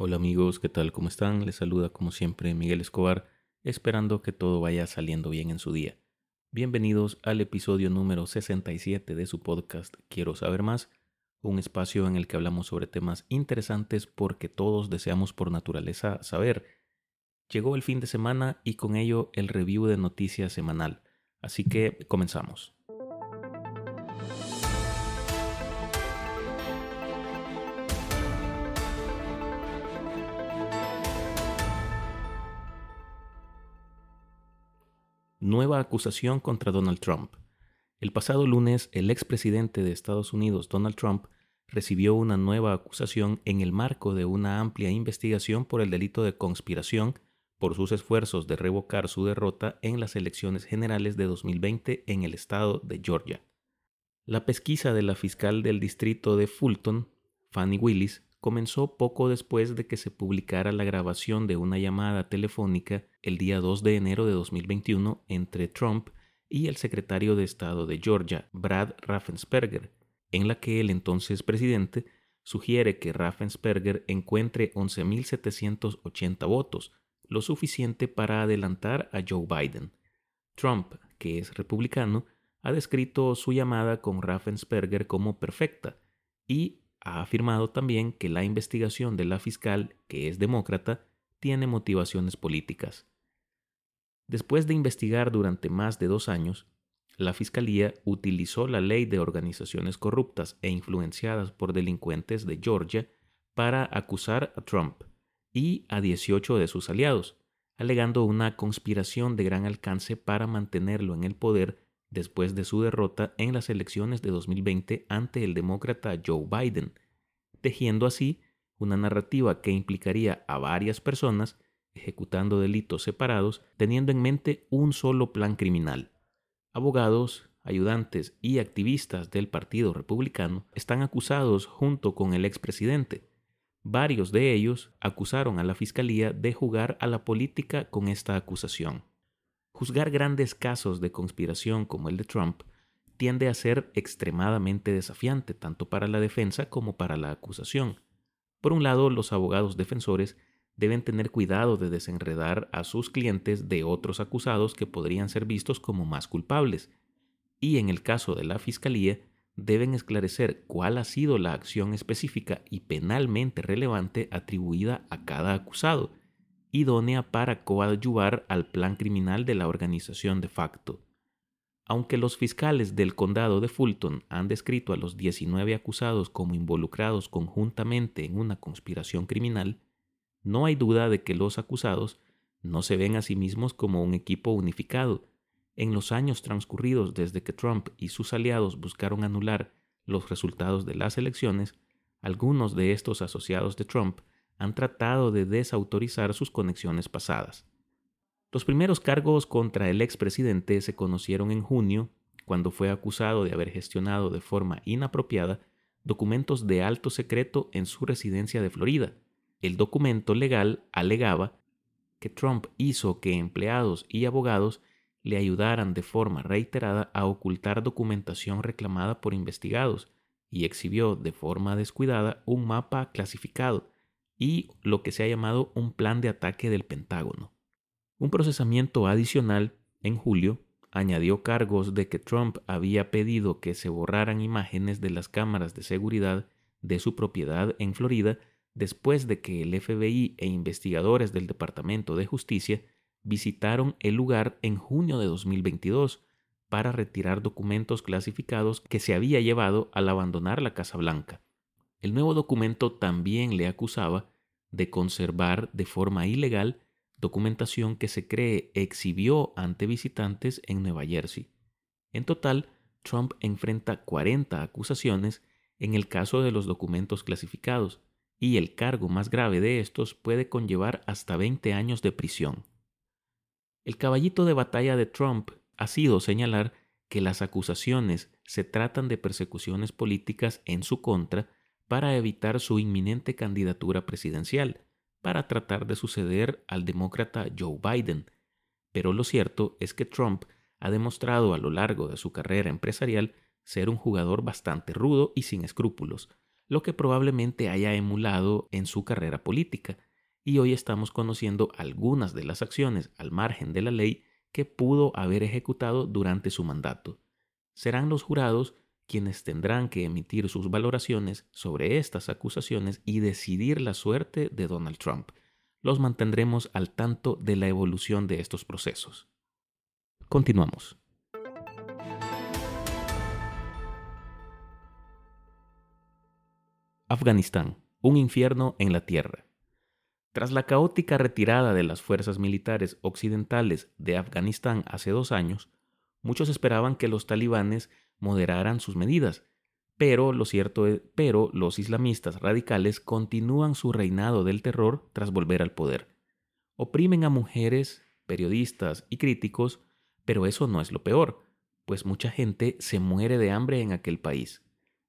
Hola amigos, ¿qué tal? ¿Cómo están? Les saluda como siempre Miguel Escobar, esperando que todo vaya saliendo bien en su día. Bienvenidos al episodio número 67 de su podcast Quiero saber más, un espacio en el que hablamos sobre temas interesantes porque todos deseamos por naturaleza saber. Llegó el fin de semana y con ello el review de noticias semanal, así que comenzamos. Nueva acusación contra Donald Trump. El pasado lunes, el expresidente de Estados Unidos, Donald Trump, recibió una nueva acusación en el marco de una amplia investigación por el delito de conspiración por sus esfuerzos de revocar su derrota en las elecciones generales de 2020 en el estado de Georgia. La pesquisa de la fiscal del distrito de Fulton, Fanny Willis, comenzó poco después de que se publicara la grabación de una llamada telefónica el día 2 de enero de 2021 entre Trump y el secretario de Estado de Georgia, Brad Raffensperger, en la que el entonces presidente sugiere que Raffensperger encuentre 11.780 votos, lo suficiente para adelantar a Joe Biden. Trump, que es republicano, ha descrito su llamada con Raffensperger como perfecta y ha afirmado también que la investigación de la fiscal, que es demócrata, tiene motivaciones políticas. Después de investigar durante más de dos años, la Fiscalía utilizó la ley de organizaciones corruptas e influenciadas por delincuentes de Georgia para acusar a Trump y a 18 de sus aliados, alegando una conspiración de gran alcance para mantenerlo en el poder después de su derrota en las elecciones de 2020 ante el demócrata Joe Biden, tejiendo así una narrativa que implicaría a varias personas ejecutando delitos separados teniendo en mente un solo plan criminal. Abogados, ayudantes y activistas del Partido Republicano están acusados junto con el expresidente. Varios de ellos acusaron a la Fiscalía de jugar a la política con esta acusación. Juzgar grandes casos de conspiración como el de Trump tiende a ser extremadamente desafiante tanto para la defensa como para la acusación. Por un lado, los abogados defensores deben tener cuidado de desenredar a sus clientes de otros acusados que podrían ser vistos como más culpables, y en el caso de la Fiscalía, deben esclarecer cuál ha sido la acción específica y penalmente relevante atribuida a cada acusado, idónea para coadyuvar al plan criminal de la organización de facto. Aunque los fiscales del condado de Fulton han descrito a los 19 acusados como involucrados conjuntamente en una conspiración criminal, no hay duda de que los acusados no se ven a sí mismos como un equipo unificado. En los años transcurridos desde que Trump y sus aliados buscaron anular los resultados de las elecciones, algunos de estos asociados de Trump han tratado de desautorizar sus conexiones pasadas. Los primeros cargos contra el expresidente se conocieron en junio, cuando fue acusado de haber gestionado de forma inapropiada documentos de alto secreto en su residencia de Florida. El documento legal alegaba que Trump hizo que empleados y abogados le ayudaran de forma reiterada a ocultar documentación reclamada por investigados y exhibió de forma descuidada un mapa clasificado y lo que se ha llamado un plan de ataque del Pentágono. Un procesamiento adicional, en julio, añadió cargos de que Trump había pedido que se borraran imágenes de las cámaras de seguridad de su propiedad en Florida después de que el FBI e investigadores del Departamento de Justicia visitaron el lugar en junio de 2022 para retirar documentos clasificados que se había llevado al abandonar la Casa Blanca. El nuevo documento también le acusaba de conservar de forma ilegal documentación que se cree exhibió ante visitantes en Nueva Jersey. En total, Trump enfrenta 40 acusaciones en el caso de los documentos clasificados, y el cargo más grave de estos puede conllevar hasta 20 años de prisión. El caballito de batalla de Trump ha sido señalar que las acusaciones se tratan de persecuciones políticas en su contra para evitar su inminente candidatura presidencial, para tratar de suceder al demócrata Joe Biden. Pero lo cierto es que Trump ha demostrado a lo largo de su carrera empresarial ser un jugador bastante rudo y sin escrúpulos, lo que probablemente haya emulado en su carrera política, y hoy estamos conociendo algunas de las acciones al margen de la ley que pudo haber ejecutado durante su mandato. Serán los jurados quienes tendrán que emitir sus valoraciones sobre estas acusaciones y decidir la suerte de Donald Trump. Los mantendremos al tanto de la evolución de estos procesos. Continuamos. Afganistán, un infierno en la tierra. Tras la caótica retirada de las fuerzas militares occidentales de Afganistán hace dos años, muchos esperaban que los talibanes moderaran sus medidas, pero lo cierto es, pero los islamistas radicales continúan su reinado del terror tras volver al poder. Oprimen a mujeres, periodistas y críticos, pero eso no es lo peor, pues mucha gente se muere de hambre en aquel país.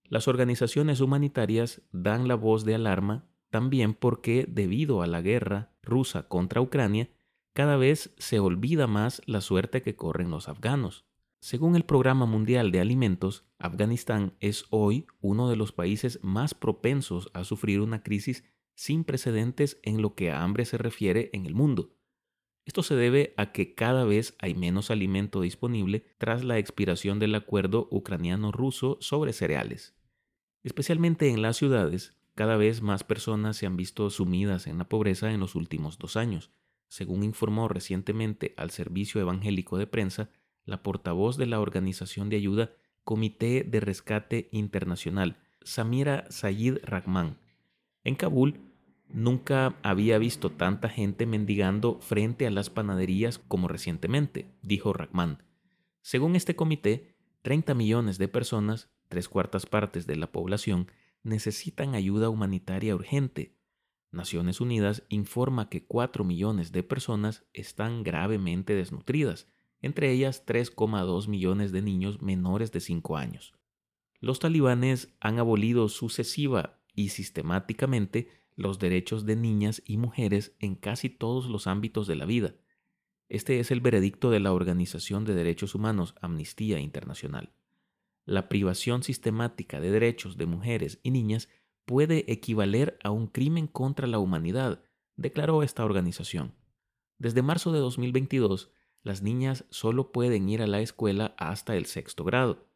Las organizaciones humanitarias dan la voz de alarma también porque, debido a la guerra rusa contra Ucrania, cada vez se olvida más la suerte que corren los afganos. Según el Programa Mundial de Alimentos, Afganistán es hoy uno de los países más propensos a sufrir una crisis sin precedentes en lo que a hambre se refiere en el mundo. Esto se debe a que cada vez hay menos alimento disponible tras la expiración del acuerdo ucraniano-ruso sobre cereales. Especialmente en las ciudades, cada vez más personas se han visto sumidas en la pobreza en los últimos dos años. Según informó recientemente al Servicio Evangélico de Prensa, la portavoz de la organización de ayuda Comité de Rescate Internacional, Samira Sayid Rahman. En Kabul, nunca había visto tanta gente mendigando frente a las panaderías como recientemente, dijo Rahman. Según este comité, 30 millones de personas tres cuartas partes de la población necesitan ayuda humanitaria urgente. Naciones Unidas informa que 4 millones de personas están gravemente desnutridas, entre ellas 3,2 millones de niños menores de 5 años. Los talibanes han abolido sucesiva y sistemáticamente los derechos de niñas y mujeres en casi todos los ámbitos de la vida. Este es el veredicto de la Organización de Derechos Humanos Amnistía Internacional la privación sistemática de derechos de mujeres y niñas puede equivaler a un crimen contra la humanidad, declaró esta organización. Desde marzo de 2022, las niñas solo pueden ir a la escuela hasta el sexto grado.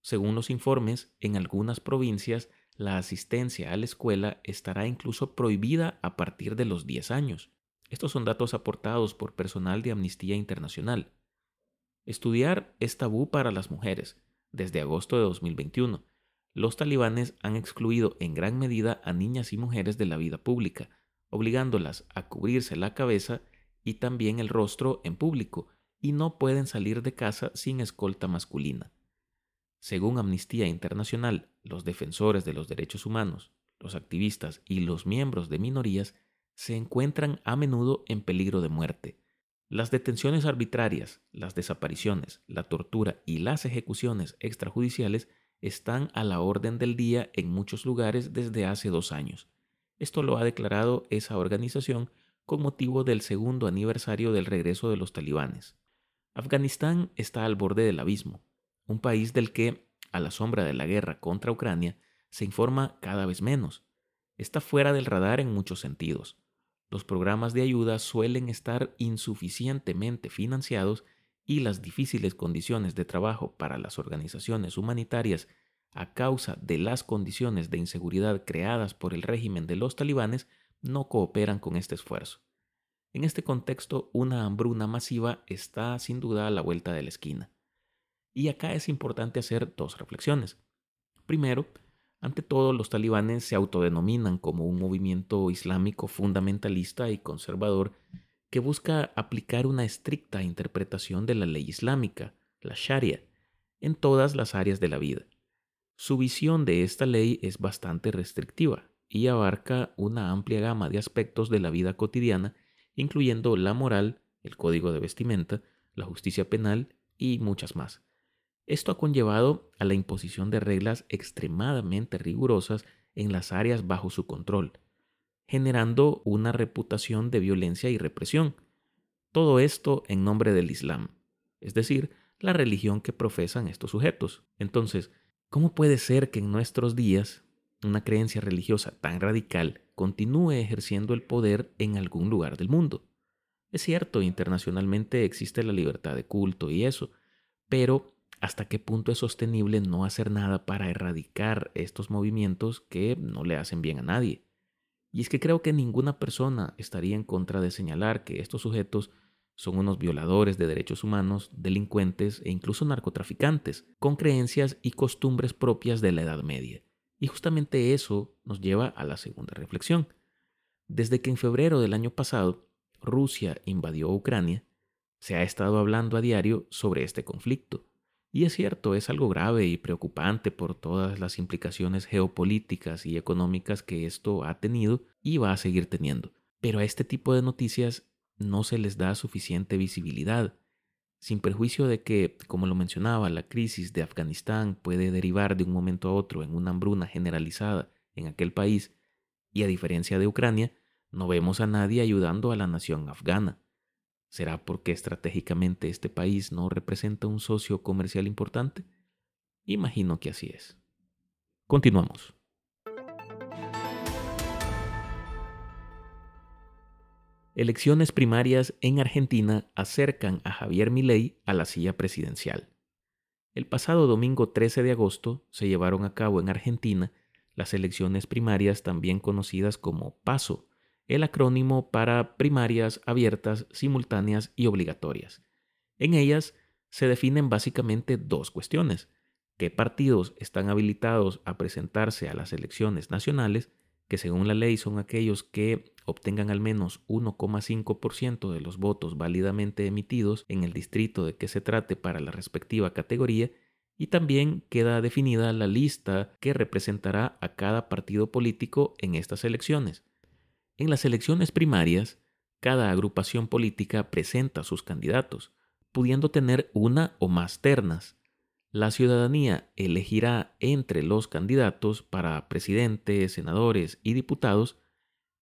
Según los informes, en algunas provincias la asistencia a la escuela estará incluso prohibida a partir de los 10 años. Estos son datos aportados por personal de Amnistía Internacional. Estudiar es tabú para las mujeres, desde agosto de 2021. Los talibanes han excluido en gran medida a niñas y mujeres de la vida pública, obligándolas a cubrirse la cabeza y también el rostro en público, y no pueden salir de casa sin escolta masculina. Según Amnistía Internacional, los defensores de los derechos humanos, los activistas y los miembros de minorías se encuentran a menudo en peligro de muerte, las detenciones arbitrarias, las desapariciones, la tortura y las ejecuciones extrajudiciales están a la orden del día en muchos lugares desde hace dos años. Esto lo ha declarado esa organización con motivo del segundo aniversario del regreso de los talibanes. Afganistán está al borde del abismo, un país del que, a la sombra de la guerra contra Ucrania, se informa cada vez menos. Está fuera del radar en muchos sentidos los programas de ayuda suelen estar insuficientemente financiados y las difíciles condiciones de trabajo para las organizaciones humanitarias a causa de las condiciones de inseguridad creadas por el régimen de los talibanes no cooperan con este esfuerzo. En este contexto, una hambruna masiva está sin duda a la vuelta de la esquina. Y acá es importante hacer dos reflexiones. Primero, ante todo, los talibanes se autodenominan como un movimiento islámico fundamentalista y conservador que busca aplicar una estricta interpretación de la ley islámica, la Sharia, en todas las áreas de la vida. Su visión de esta ley es bastante restrictiva y abarca una amplia gama de aspectos de la vida cotidiana, incluyendo la moral, el código de vestimenta, la justicia penal y muchas más. Esto ha conllevado a la imposición de reglas extremadamente rigurosas en las áreas bajo su control, generando una reputación de violencia y represión. Todo esto en nombre del Islam, es decir, la religión que profesan estos sujetos. Entonces, ¿cómo puede ser que en nuestros días, una creencia religiosa tan radical continúe ejerciendo el poder en algún lugar del mundo. Es cierto, internacionalmente existe la libertad de culto y eso, pero ¿hasta qué punto es sostenible no hacer nada para erradicar estos movimientos que no le hacen bien a nadie? Y es que creo que ninguna persona estaría en contra de señalar que estos sujetos son unos violadores de derechos humanos, delincuentes e incluso narcotraficantes, con creencias y costumbres propias de la Edad Media. Y justamente eso nos lleva a la segunda reflexión. Desde que en febrero del año pasado Rusia invadió Ucrania, se ha estado hablando a diario sobre este conflicto. Y es cierto, es algo grave y preocupante por todas las implicaciones geopolíticas y económicas que esto ha tenido y va a seguir teniendo. Pero a este tipo de noticias no se les da suficiente visibilidad, sin perjuicio de que, como lo mencionaba, la crisis de Afganistán puede derivar de un momento a otro en una hambruna generalizada en aquel país, y a diferencia de Ucrania, no vemos a nadie ayudando a la nación afgana. ¿Será porque estratégicamente este país no representa un socio comercial importante? Imagino que así es. Continuamos. Elecciones primarias en Argentina acercan a Javier Milei a la silla presidencial. El pasado domingo 13 de agosto se llevaron a cabo en Argentina las elecciones primarias también conocidas como PASO, el acrónimo para primarias abiertas, simultáneas y obligatorias. En ellas se definen básicamente dos cuestiones. ¿Qué partidos están habilitados a presentarse a las elecciones nacionales, que según la ley son aquellos que obtengan al menos 1,5% de los votos válidamente emitidos en el distrito de que se trate para la respectiva categoría, y también queda definida la lista que representará a cada partido político en estas elecciones. En las elecciones primarias, cada agrupación política presenta sus candidatos, pudiendo tener una o más ternas. La ciudadanía elegirá entre los candidatos para presidente, senadores y diputados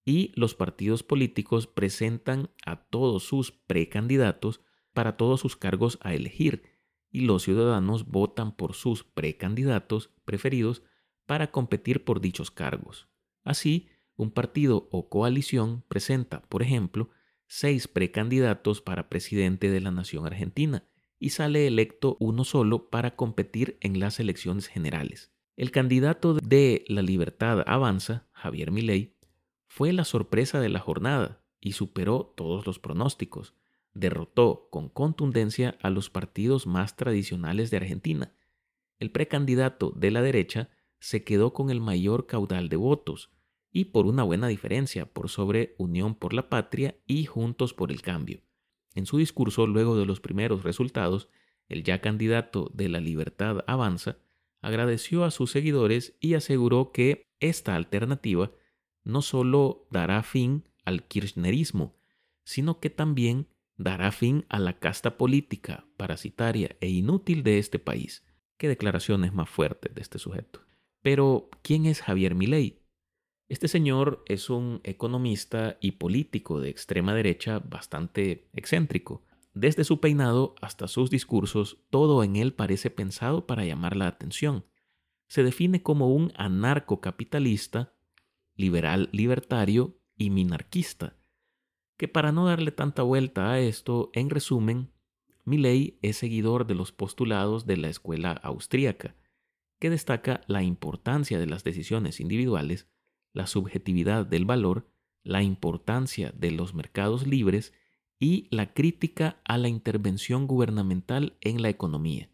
y los partidos políticos presentan a todos sus precandidatos para todos sus cargos a elegir y los ciudadanos votan por sus precandidatos preferidos para competir por dichos cargos. Así, un partido o coalición presenta, por ejemplo, seis precandidatos para presidente de la nación argentina y sale electo uno solo para competir en las elecciones generales. El candidato de La Libertad Avanza, Javier Milei, fue la sorpresa de la jornada y superó todos los pronósticos. Derrotó con contundencia a los partidos más tradicionales de Argentina. El precandidato de la derecha se quedó con el mayor caudal de votos, y por una buena diferencia por sobre Unión por la Patria y Juntos por el Cambio. En su discurso, luego de los primeros resultados, el ya candidato de la Libertad Avanza agradeció a sus seguidores y aseguró que esta alternativa no solo dará fin al kirchnerismo, sino que también dará fin a la casta política, parasitaria e inútil de este país. Qué declaraciones más fuertes de este sujeto. Pero, ¿quién es Javier Milei? Este señor es un economista y político de extrema derecha bastante excéntrico. Desde su peinado hasta sus discursos, todo en él parece pensado para llamar la atención. Se define como un anarcocapitalista, liberal libertario y minarquista. Que para no darle tanta vuelta a esto, en resumen, Milley es seguidor de los postulados de la escuela austríaca, que destaca la importancia de las decisiones individuales la subjetividad del valor, la importancia de los mercados libres y la crítica a la intervención gubernamental en la economía.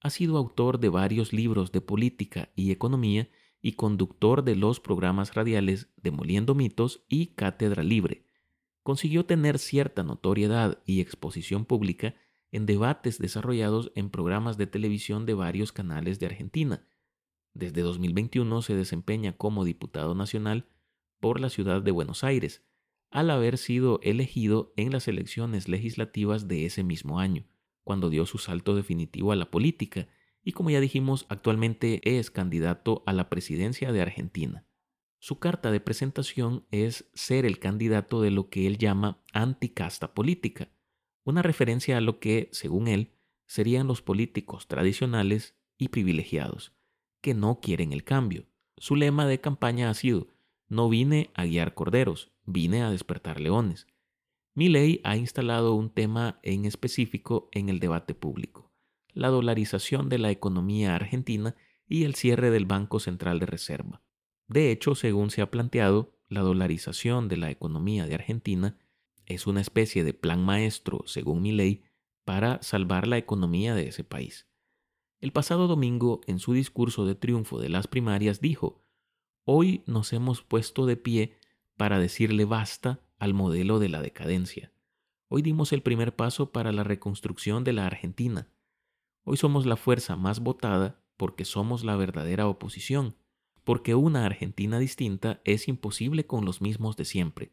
Ha sido autor de varios libros de política y economía y conductor de los programas radiales Demoliendo mitos y Cátedra Libre. Consiguió tener cierta notoriedad y exposición pública en debates desarrollados en programas de televisión de varios canales de Argentina, desde 2021 se desempeña como diputado nacional por la ciudad de Buenos Aires, al haber sido elegido en las elecciones legislativas de ese mismo año, cuando dio su salto definitivo a la política y como ya dijimos actualmente es candidato a la presidencia de Argentina. Su carta de presentación es ser el candidato de lo que él llama anticasta política, una referencia a lo que, según él, serían los políticos tradicionales y privilegiados, que no quieren el cambio. Su lema de campaña ha sido, no vine a guiar corderos, vine a despertar leones. Milley ha instalado un tema en específico en el debate público, la dolarización de la economía argentina y el cierre del Banco Central de Reserva. De hecho, según se ha planteado, la dolarización de la economía de Argentina es una especie de plan maestro, según Milley, para salvar la economía de ese país. El pasado domingo, en su discurso de triunfo de las primarias, dijo, Hoy nos hemos puesto de pie para decirle basta al modelo de la decadencia. Hoy dimos el primer paso para la reconstrucción de la Argentina. Hoy somos la fuerza más votada porque somos la verdadera oposición, porque una Argentina distinta es imposible con los mismos de siempre,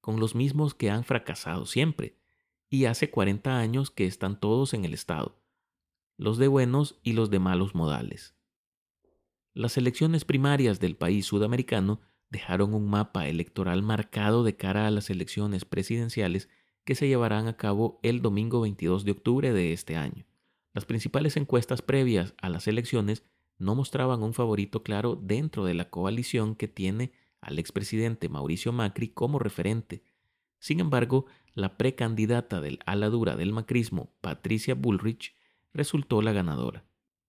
con los mismos que han fracasado siempre, y hace 40 años que están todos en el Estado, los de buenos y los de malos modales. Las elecciones primarias del país sudamericano dejaron un mapa electoral marcado de cara a las elecciones presidenciales que se llevarán a cabo el domingo 22 de octubre de este año. Las principales encuestas previas a las elecciones no mostraban un favorito claro dentro de la coalición que tiene al expresidente Mauricio Macri como referente. Sin embargo, la precandidata del ala dura del macrismo, Patricia Bullrich, resultó la ganadora.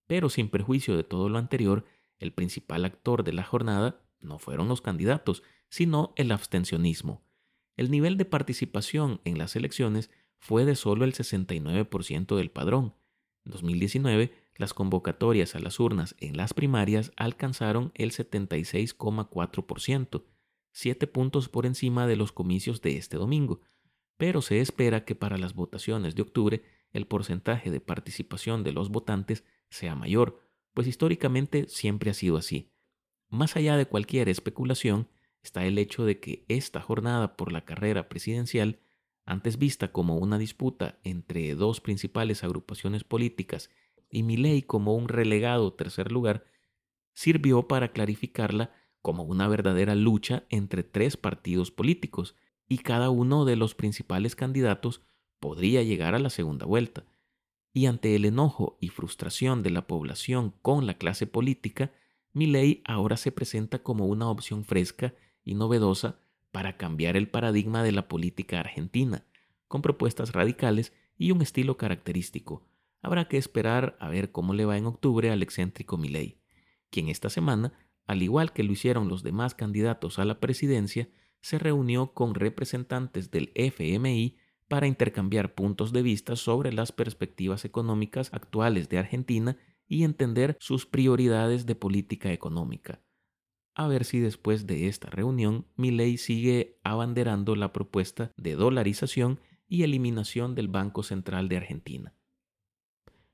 Pero sin perjuicio de todo lo anterior, el principal actor de la jornada no fueron los candidatos, sino el abstencionismo. El nivel de participación en las elecciones fue de solo el 69% del padrón. En 2019, las convocatorias a las urnas en las primarias alcanzaron el 76,4%, siete puntos por encima de los comicios de este domingo, pero se espera que para las votaciones de octubre el porcentaje de participación de los votantes sea mayor, pues históricamente siempre ha sido así. Más allá de cualquier especulación está el hecho de que esta jornada por la carrera presidencial, antes vista como una disputa entre dos principales agrupaciones políticas y Milei como un relegado tercer lugar, sirvió para clarificarla como una verdadera lucha entre tres partidos políticos, y cada uno de los principales candidatos podría llegar a la segunda vuelta. Y ante el enojo y frustración de la población con la clase política, Milei ahora se presenta como una opción fresca y novedosa para cambiar el paradigma de la política argentina, con propuestas radicales y un estilo característico. Habrá que esperar a ver cómo le va en octubre al excéntrico Milei, quien esta semana, al igual que lo hicieron los demás candidatos a la presidencia, se reunió con representantes del FMI para intercambiar puntos de vista sobre las perspectivas económicas actuales de Argentina y entender sus prioridades de política económica. A ver si después de esta reunión Milei sigue abanderando la propuesta de dolarización y eliminación del Banco Central de Argentina.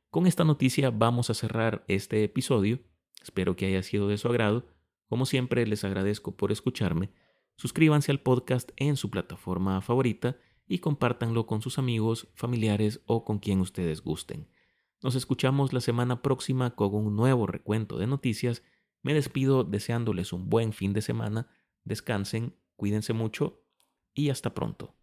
Con esta noticia vamos a cerrar este episodio. Espero que haya sido de su agrado. Como siempre les agradezco por escucharme. Suscríbanse al podcast en su plataforma favorita y compártanlo con sus amigos, familiares o con quien ustedes gusten. Nos escuchamos la semana próxima con un nuevo recuento de noticias. Me despido deseándoles un buen fin de semana. Descansen, cuídense mucho y hasta pronto.